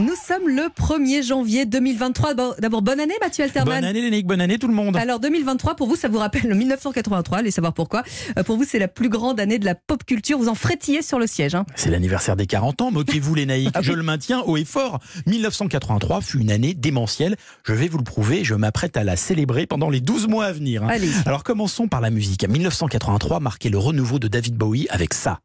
Nous sommes le 1er janvier 2023. Bon, D'abord, bonne année Mathieu Alterman. Bonne année Lénique, bonne année tout le monde. Alors 2023, pour vous, ça vous rappelle le 1983, allez savoir pourquoi. Euh, Pour vous, c'est la plus grande année de la pop culture. Vous en frétillez sur le siège. hein. C'est l'anniversaire des 40 ans, moquez-vous les naïcs. Ah. Je le maintiens haut et fort. 1983 fut une année démentielle. Je vais vous le prouver, je m'apprête à la célébrer pendant les 12 mois à venir. hein. Allez. Alors commençons par la musique. 1983 marquait le renouveau de David Bowie avec ça.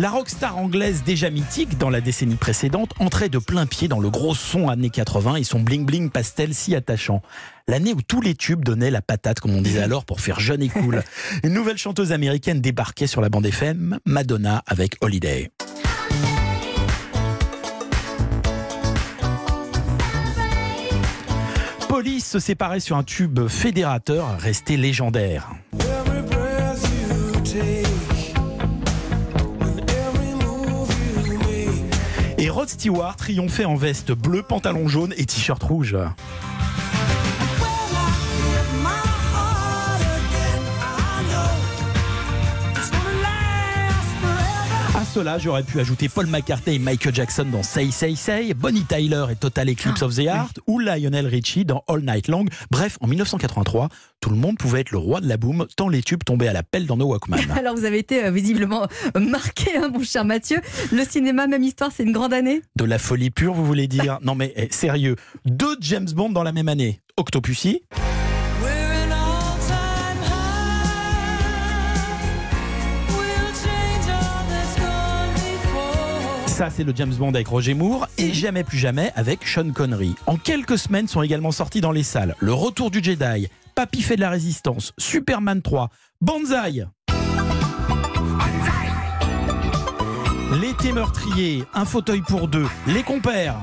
La rockstar anglaise déjà mythique dans la décennie précédente entrait de plein pied dans le gros son années 80 et son bling bling pastel si attachant. L'année où tous les tubes donnaient la patate comme on disait alors pour faire jeune et cool. Une nouvelle chanteuse américaine débarquait sur la bande FM, Madonna avec Holiday. Police se séparait sur un tube fédérateur resté légendaire. Rod Stewart triomphait en veste bleue, pantalon jaune et t-shirt rouge. Cela, j'aurais pu ajouter Paul McCartney et Michael Jackson dans Say Say Say, Bonnie Tyler et Total Eclipse of the Heart, ou Lionel Richie dans All Night Long. Bref, en 1983, tout le monde pouvait être le roi de la boom, tant les tubes tombaient à la pelle dans nos Walkman. Alors vous avez été euh, visiblement euh, marqué, hein, mon cher Mathieu. Le cinéma, même histoire, c'est une grande année? De la folie pure, vous voulez dire? Non mais eh, sérieux, deux James Bond dans la même année. Octopussy, Ça, c'est le James Bond avec Roger Moore et Jamais plus jamais avec Sean Connery. En quelques semaines sont également sortis dans les salles Le Retour du Jedi, Papy fait de la résistance, Superman 3, Banzai. L'été meurtrier, un fauteuil pour deux, les compères.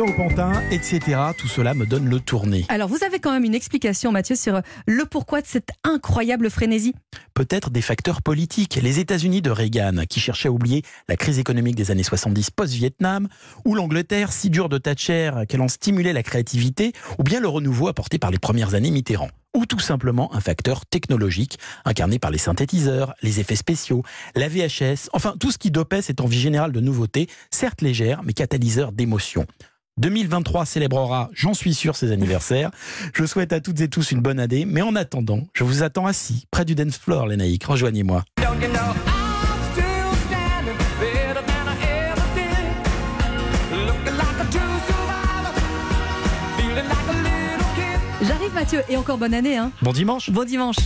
Pantin, etc. Tout cela me donne le tourné. Alors vous avez quand même une explication, Mathieu, sur le pourquoi de cette incroyable frénésie. peut-être des facteurs politiques. Les États-Unis de Reagan, qui cherchaient à oublier la crise économique des années 70 post-Vietnam, ou l'Angleterre si dure de Thatcher qu'elle en stimulait la créativité, ou bien le renouveau apporté par les premières années Mitterrand. Ou tout simplement un facteur technologique, incarné par les synthétiseurs, les effets spéciaux, la VHS, enfin tout ce qui dopait cette envie générale de nouveautés, certes légère, mais catalyseur d'émotions. 2023 célébrera, j'en suis sûr, ses anniversaires. Je souhaite à toutes et tous une bonne année, mais en attendant, je vous attends assis, près du dance floor, les naïcs. Rejoignez-moi. J'arrive, Mathieu, et encore bonne année. Hein. Bon dimanche Bon dimanche.